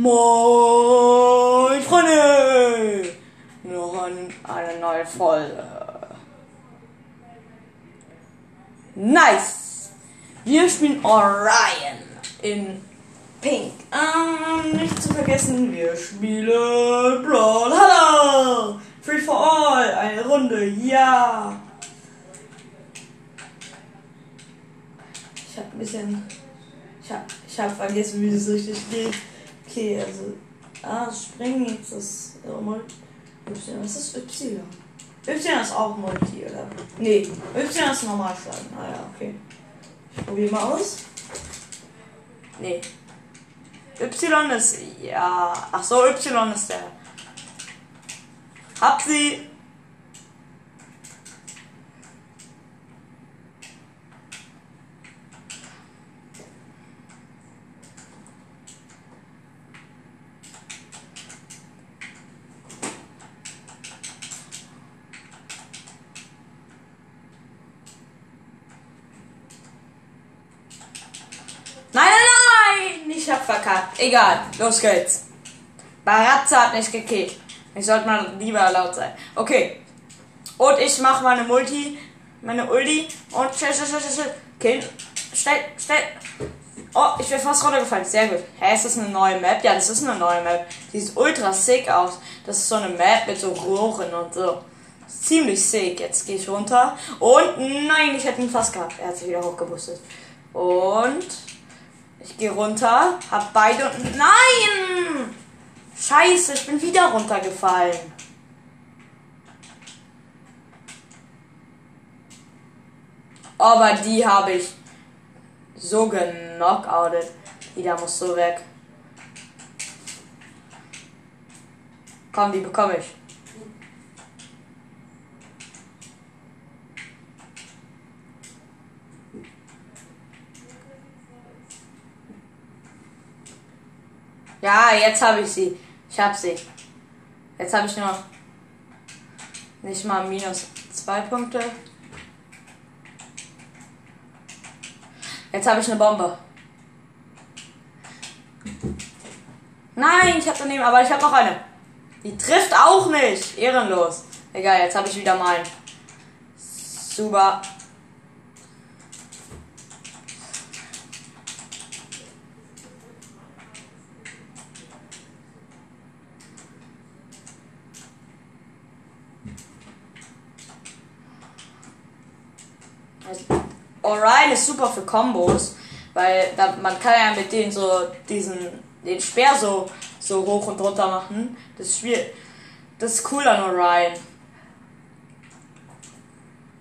Moin Freunde! Noch ein, eine neue Folge. Nice! Wir spielen Orion in Pink. Ähm, nicht zu vergessen, wir spielen Brawl. Hallo! Free for all, eine Runde, ja! Ich hab ein bisschen. Ich hab, ich hab vergessen, wie das richtig geht. Okay, also. Ah, springen jetzt das. Oh, Mul- Y. Was ist Y? Y ist auch Multi, oder? Nee, Y ist normal schlagen. Ah ja, okay. Ich probiere mal aus. Nee. Y ist. Ja. Ach so, Y ist der. Hab sie. Nein, nein, nein! Ich hab verkackt. Egal, los geht's. Barazza hat nicht gekillt. Ich sollte mal lieber laut sein. Okay. Und ich mach meine Multi, meine Ulti und schnell, schnell, schnell, schnell. Kill. Schnell, schnell. Oh, ich bin fast runtergefallen. Sehr gut. Hä, ist das eine neue Map? Ja, das ist eine neue Map. Die sieht ultra sick aus. Das ist so eine Map mit so Rohren und so. Ziemlich sick. Jetzt gehe ich runter. Und nein, ich hätte ihn fast gehabt. Er hat sich wieder hochgebustet. Und ich gehe runter, hab beide und. Nein! Scheiße, ich bin wieder runtergefallen. Aber die habe ich so genockoutet. Die da muss so weg. Komm, die bekomme ich. Ja, jetzt habe ich sie. Ich habe sie. Jetzt habe ich nur nicht mal minus zwei Punkte. Jetzt habe ich eine Bombe. Nein, ich habe daneben, aber ich habe noch eine. Die trifft auch nicht. Ehrenlos. Egal, jetzt habe ich wieder meinen. Super. Orion ist super für Kombos, weil da, man kann ja mit denen so diesen den Speer so so hoch und runter machen. Das Spiel, das ist cool an Orion.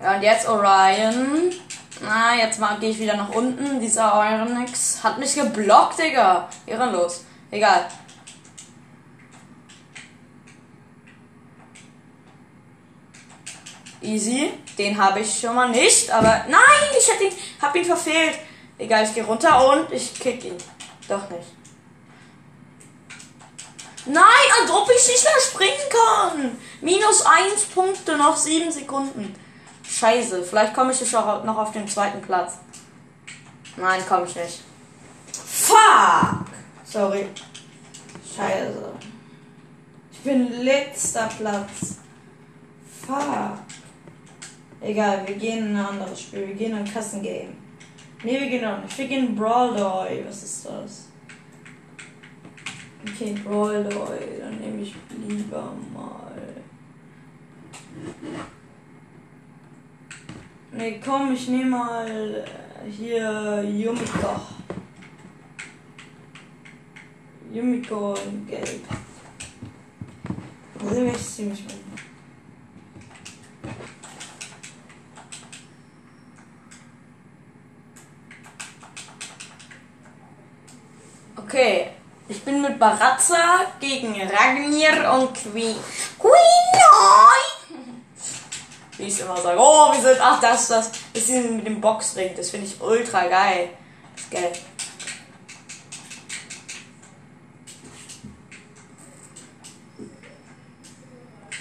Ja und jetzt Orion. Na, jetzt mal gehe ich wieder nach unten. Dieser Onyx hat mich geblockt, Digga. Ehrenlos. Egal. Easy. Den habe ich schon mal nicht, aber nein, ich hätte ihn, hab ihn verfehlt. Egal, ich gehe runter und ich kick ihn. Doch nicht. Nein, als ob ich nicht mehr springen kann. Minus 1 Punkte, noch 7 Sekunden. Scheiße, vielleicht komme ich auch noch auf den zweiten Platz. Nein, komme ich nicht. Fuck! Sorry. Scheiße. Ich bin letzter Platz. Fuck. Egal, wir gehen in ein anderes Spiel. Wir gehen in ein Kassengame. Ne, wir gehen auch nicht. Wir gehen Brawl Doy. Was ist das? Okay, Brawl Doy. Dann nehme ich lieber mal. Ne, komm, ich nehme mal äh, hier Yumiko. Yumiko in Gelb. Also ich ziemlich gut. Okay, ich bin mit Barazza gegen Ragnir und Queen. Queen! Wie ich immer sage, oh, wir sind, ach, das, das, das ist mit dem Boxring, das finde ich ultra geil. Das ist geil.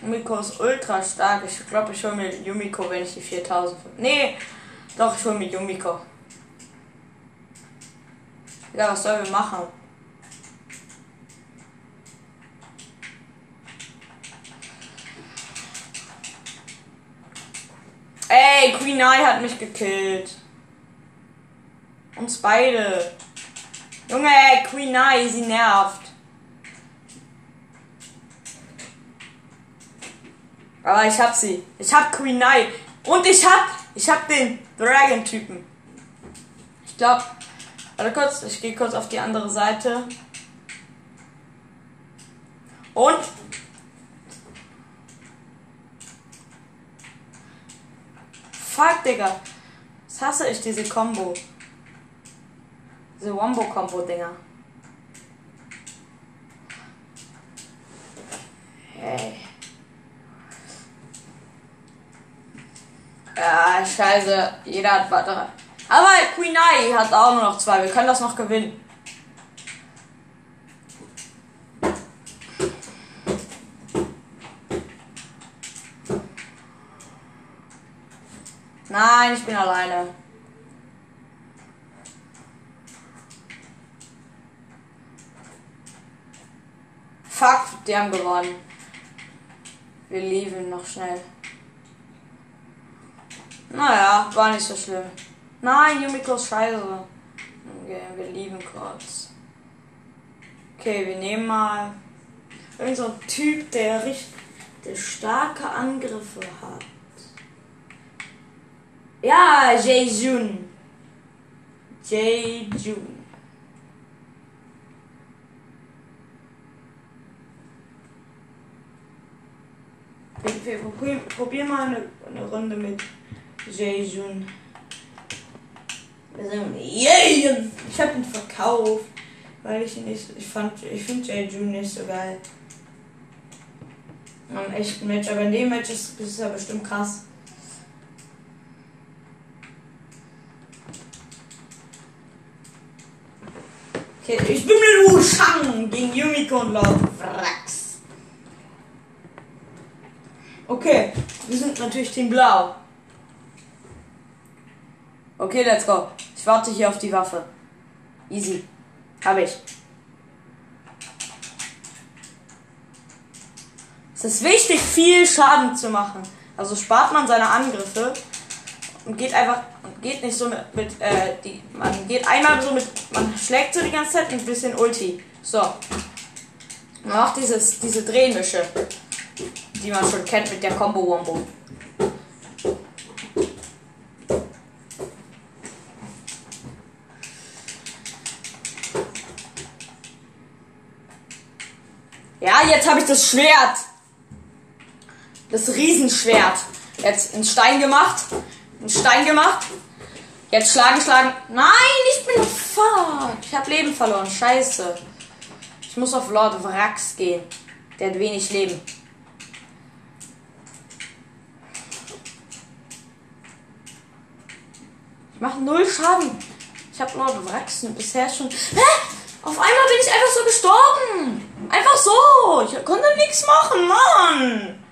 Yumiko ist ultra stark. Ich glaube, ich hole mir Yumiko, wenn ich die 4000. Nee, doch, ich hole mir Yumiko. Digga, was sollen wir machen? Ey, Queen Eye hat mich gekillt. Uns beide. Junge, Queen Eye, sie nervt. Aber ich hab sie. Ich hab Queen Eye. Und ich hab, ich hab den Dragon-Typen. Ich glaub, warte kurz, ich gehe kurz auf die andere Seite. Und Fuck, Digga. Was hasse ich, diese Combo. Diese Wombo-Combo-Dinger. Hey. Ja, scheiße. Jeder hat weitere. Aber Queen Eye hat auch nur noch zwei. Wir können das noch gewinnen. Nein, ich bin alleine. Fuck, die haben gewonnen. Wir lieben noch schnell. Naja, war nicht so schlimm. Nein, Yumiko ist scheiße. Okay, wir lieben kurz. Okay, wir nehmen mal irgend so Typ, der richtig der starke Angriffe hat. Ja, Jae-Jun. Jae-Jun. Wir, wir probieren, probieren mal eine, eine Runde mit Jae-Jun. Yeah! Ich hab ihn verkauft, weil ich ihn nicht, ich fand, ich finde Jae-Jun nicht so geil. Am echten Match, aber in dem Match ist, ist er bestimmt krass. Okay, ich bin mit Wu Shang gegen Yumiko und Lord Vrax. Okay, wir sind natürlich Team Blau. Okay, let's go. Ich warte hier auf die Waffe. Easy. Hab ich. Es ist wichtig, viel Schaden zu machen. Also spart man seine Angriffe und geht einfach geht nicht so mit, mit äh, die man geht einmal so mit man schlägt so die ganze Zeit ein bisschen Ulti. So. Man macht dieses diese Drehmische, die man schon kennt mit der Combo Wombo. Ja, jetzt habe ich das Schwert. Das Riesenschwert. Jetzt in Stein gemacht. In Stein gemacht. Jetzt schlagen, schlagen. Nein, ich bin fuck. Ich habe Leben verloren. Scheiße. Ich muss auf Lord Vrax gehen. Der hat wenig Leben. Ich mache null Schaden. Ich habe Lord Vrax bisher schon. Hä? Auf einmal bin ich einfach so gestorben. Einfach so. Ich konnte nichts machen, Mann.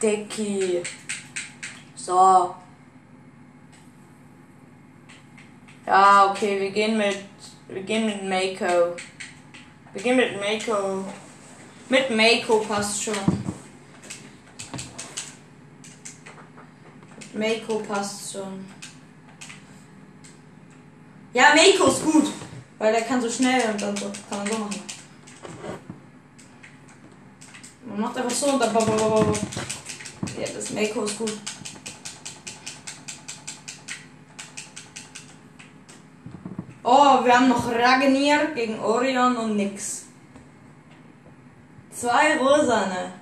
Dicky. So. Ja, okay, wir gehen mit. Wir gehen mit Mako. Wir gehen mit Mako. Mit Mako passt schon. Mako passt schon. Ja, Mako ist gut. Weil der kann so schnell und dann so. Kann man so machen. Man macht einfach so und dann. Ja, das Mako ist gut. Oh, wir haben noch Ragnier gegen Orion und nix. Zwei Rosane.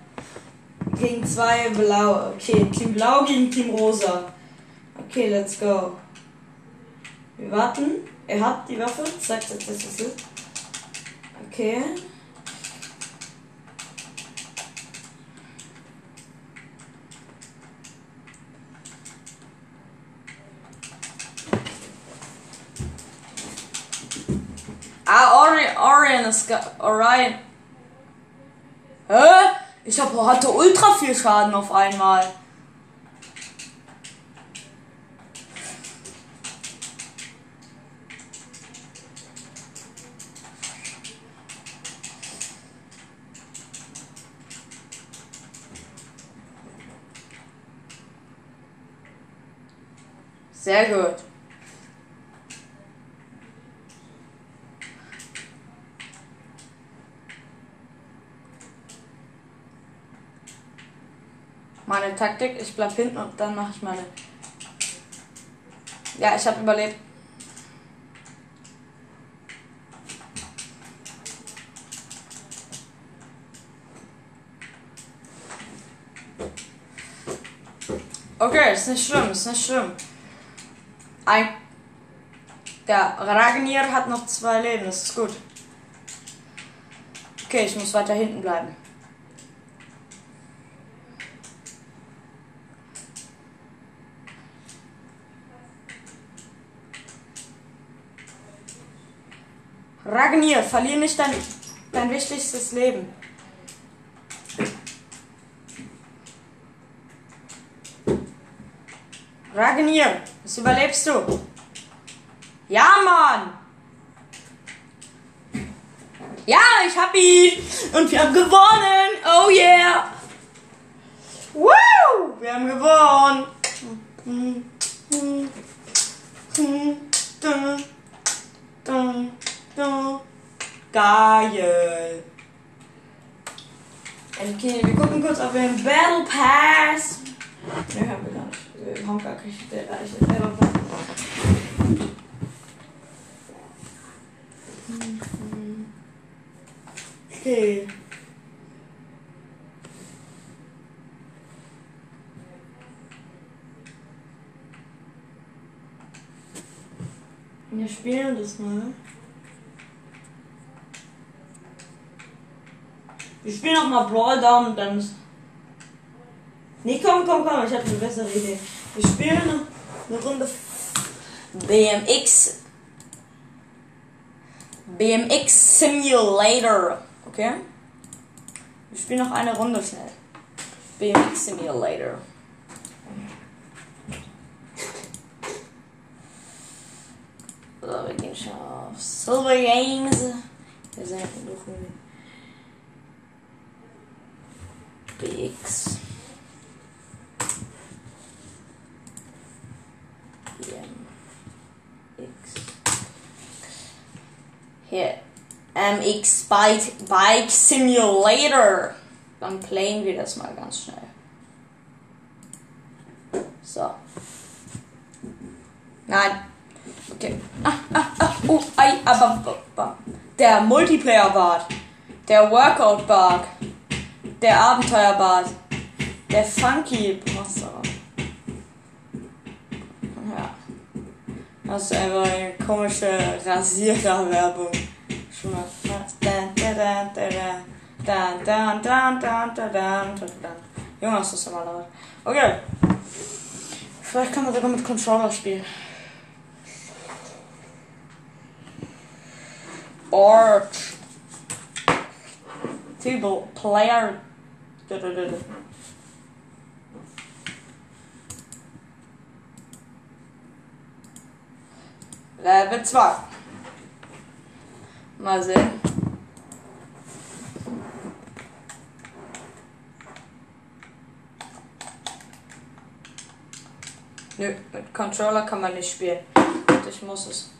Gegen zwei Blaue. Okay, Team Blau gegen Team Rosa. Okay, let's go. Wir warten. Er hat die Waffe. Zack, zack, zack, zack. Okay. Ah, Orion, ist Orion. Hä? Ich hab, hatte ultra viel Schaden auf einmal. Sehr gut. Meine Taktik, ich bleib hinten und dann mache ich meine. Ja, ich habe überlebt. Okay, ist nicht schlimm, ist nicht schlimm. Ein. Der Ragnir hat noch zwei Leben, das ist gut. Okay, ich muss weiter hinten bleiben. Ragnir, verlier nicht dein, dein wichtigstes Leben. Ragnir, was überlebst du? Ja, Mann! Ja, ich hab ihn! Und wir haben gewonnen! Oh yeah! Woo! Wir haben gewonnen! Geil! Okay, wir gucken kurz, ob wir einen Battle Pass. Ne, haben wir gar nicht. Wir haben gar keine Battle Pass. Okay. Wir spielen das mal. Wir spielen noch mal Brawl Down und dann. Nee, komm, komm, komm, ich habe eine bessere Idee. Wir spielen eine Runde BMX. BMX Simulator. Okay? Wir spielen noch eine Runde schnell. BMX Simulator. So, wir gehen schon auf Silver Games. Wir sind durch BX. Hier. MX Bike, Bike Simulator. Dann playen wir das mal ganz schnell. So. Nein. Okay. Ah, ah, ah, uh, ei, aber, aber. Der Multiplayer-Bart. Der Workout-Bart. Der Abenteuer-Bart. Der Funky-Wasser. Ja. Das ist einfach eine komische Rasierer-Werbung. Schon mal. Jonas ist immer laut. Okay. Vielleicht kann man sogar mit Controller spielen. Arch. Table player. Level 2. Mal sehen. Nö, mit Controller kann man nicht spielen. Ich muss es.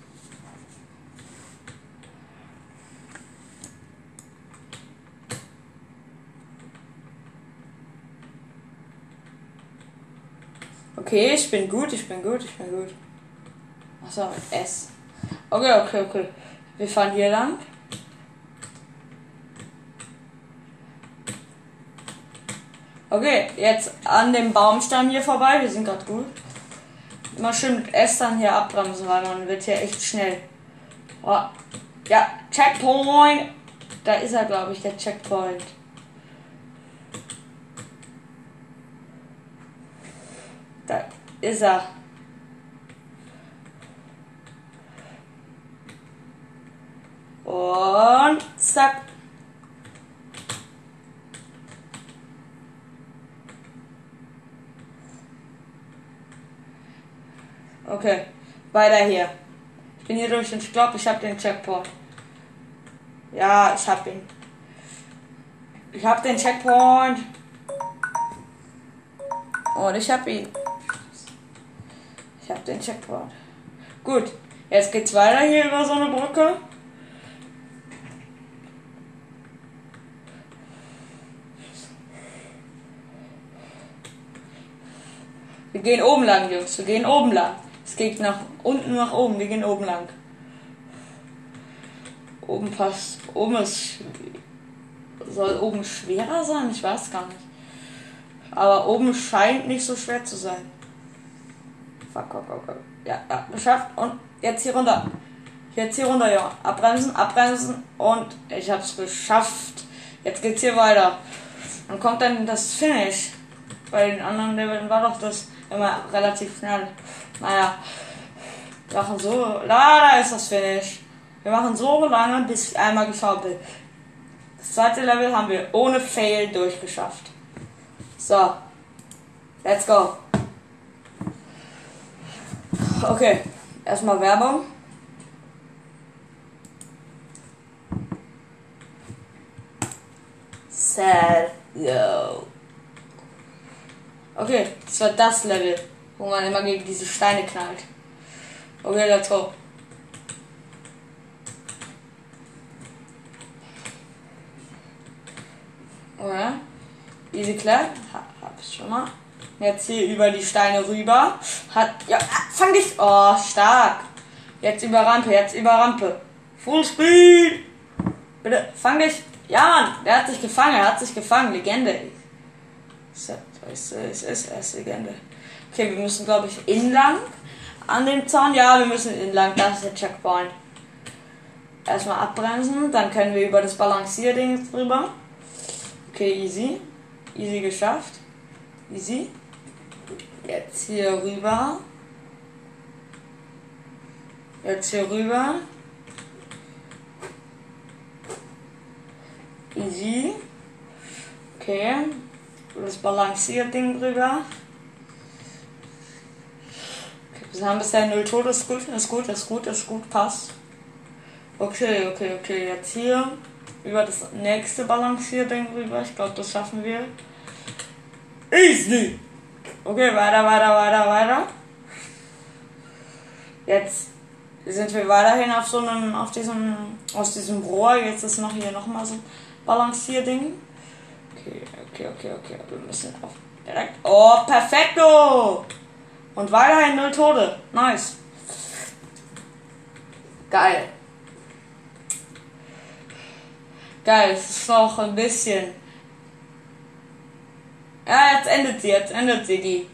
Okay, ich bin gut, ich bin gut, ich bin gut. Achso, mit S. Okay, okay, okay. Wir fahren hier lang. Okay, jetzt an dem Baumstamm hier vorbei. Wir sind gerade gut. Immer schön mit S dann hier abbremsen, weil man wird hier echt schnell. Oh. Ja, Checkpoint. Da ist er, glaube ich, der Checkpoint. ist er. Und zack. Okay, weiter hier. Ich bin hier durch und ich glaube, ich habe den Checkpoint. Ja, ich habe ihn. Ich habe den Checkpoint. Und ich habe ihn. Den Checkpoint. Gut. Jetzt geht's weiter hier über so eine Brücke. Wir gehen oben lang, Jungs. Wir gehen oben lang. Es geht nach unten nach oben. Wir gehen oben lang. Oben passt. Oben ist. Soll oben schwerer sein? Ich weiß gar nicht. Aber oben scheint nicht so schwer zu sein. Fuck, fuck, fuck, fuck. Ja, ja, geschafft. Und jetzt hier runter. Jetzt hier runter, ja. Abbremsen, abbremsen. Und ich hab's geschafft. Jetzt geht's hier weiter. Dann kommt dann das Finish. Bei den anderen Leveln war doch das immer relativ schnell. Naja. Wir machen so. Da, da ist das Finish. Wir machen so lange, bis ich einmal geschaut bin. Das zweite Level haben wir ohne Fail durchgeschafft. So. Let's go. Okay. Erstmal Werbung. Sad. Yo. Okay, das war das Level, wo man immer gegen diese Steine knallt. Okay, let's go. Oder? Easy klar. Ha, hab ich schon mal. Jetzt hier über die Steine rüber. Hat. Ja, fang dich. Oh, stark. Jetzt über Rampe, jetzt über Rampe. Full Speed. Bitte, fang dich. Ja, Mann, der hat sich gefangen, er hat sich gefangen. Legende. So, ist, ist, ist, ist Legende. Okay, wir müssen, glaube ich, inlang an dem Zaun. Ja, wir müssen inlang. Das ist der Checkpoint. Erstmal abbremsen, dann können wir über das Balancierding drüber. Okay, easy. Easy geschafft. Easy. Jetzt hier rüber. Jetzt hier rüber. Easy. Okay. Das Balancierding drüber. Okay, wir haben bisher null Tode. Ist gut, ist gut, ist gut, ist gut, passt. Okay, okay, okay. Jetzt hier über das nächste Balancierding rüber. Ich glaube, das schaffen wir. Easy! Okay, weiter, weiter, weiter, weiter. Jetzt sind wir weiterhin auf so einem, auf diesem, aus diesem Rohr. Jetzt ist noch hier nochmal so ein Balancierding. Okay, okay, okay, okay. Wir müssen auf direkt. Oh, perfekto! Und weiterhin null Tode. Nice. Geil. Geil, es ist noch ein bisschen. Ja, jetzt endet sie, jetzt endet sie die.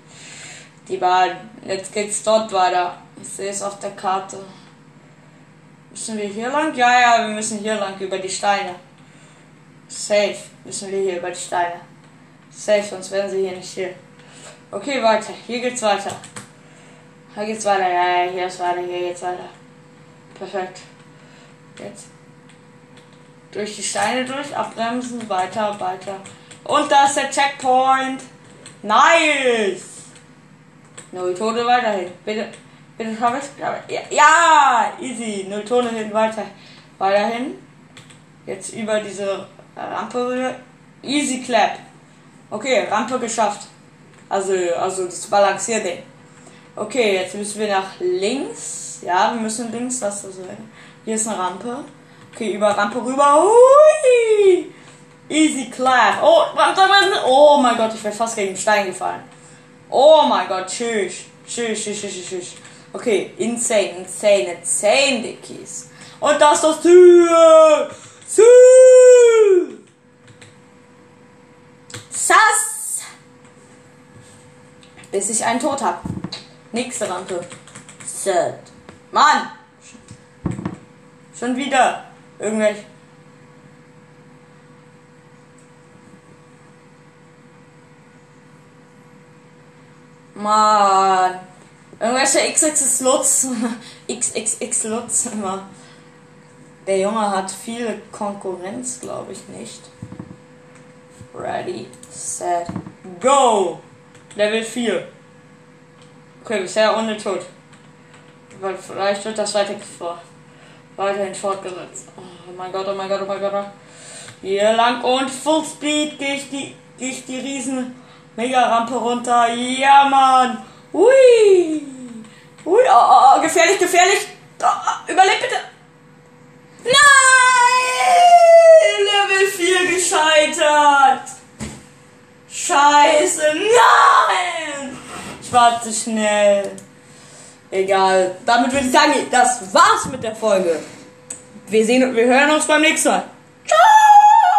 Die Bahn. Jetzt geht's dort weiter. Ich sehe es auf der Karte. Müssen wir hier lang? Ja, ja, wir müssen hier lang über die Steine. Safe müssen wir hier über die Steine. Safe, sonst wären sie hier nicht hier. Okay, weiter. Hier geht's weiter. Hier geht's weiter. Ja, ja, hier ist weiter. Hier geht's weiter. Perfekt. Jetzt durch die Steine durch, abbremsen, weiter, weiter. Und da ist der Checkpoint. Nice! Null Tode weiterhin. Bitte, bitte habe ich. Ja, ja, easy. Null Tode hin, weiter. Weiterhin. Jetzt über diese Rampe. Easy clap. Okay, Rampe geschafft. Also, also das Balancierding. Okay, jetzt müssen wir nach links. Ja, wir müssen links, das ist so. Hier ist eine Rampe. Okay, über Rampe rüber. Hui! Easy clap. Oh, oh mein Gott, ich wäre fast gegen den Stein gefallen. Oh mein Gott, tschüss. Tschüss, tschüss, tschüss, tschüss. Okay, insane, insane, insane, Dickies. Und das ist das Tür. Sass. Bis ich einen Tod hab. Nächste Rampe. Sad. Mann. Schon wieder. Irgendwelche. Mann. Irgendwelche XX Lutz. XXX Lutz immer. Der Junge hat viel Konkurrenz, glaube ich nicht. Ready, set, go! Level 4. Okay, bisher ohne Tod. weil vielleicht wird das weiter weiterhin fortgesetzt. Oh mein Gott, oh mein Gott, oh mein Gott. Hier lang und Fullspeed gehe ich die, gehe ich die riesen Mega-Rampe runter. Ja, Mann. Hui. Hui, oh, oh, oh gefährlich, gefährlich. Oh, oh, überlebt bitte. Nein! Level 4 gescheitert. Scheiße, nein! Ich war zu schnell. Egal. Damit würde ich sagen, das war's mit der Folge. Wir sehen und wir hören uns beim nächsten Mal. Ciao!